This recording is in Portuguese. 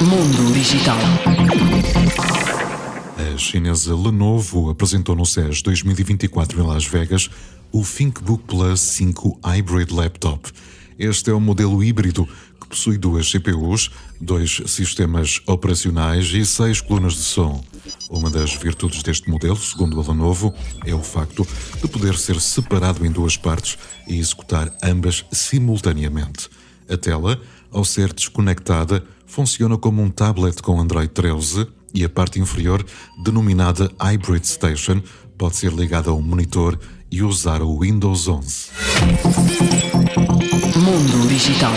Mundo Digital. A chinesa Lenovo apresentou no CES 2024 em Las Vegas o ThinkBook Plus 5 Hybrid Laptop. Este é um modelo híbrido que possui duas CPUs, dois sistemas operacionais e seis colunas de som. Uma das virtudes deste modelo, segundo a Lenovo, é o facto de poder ser separado em duas partes e executar ambas simultaneamente. A tela, ao ser desconectada, funciona como um tablet com Android 13 e a parte inferior, denominada Hybrid Station, pode ser ligada a um monitor e usar o Windows 11. Mundo Digital.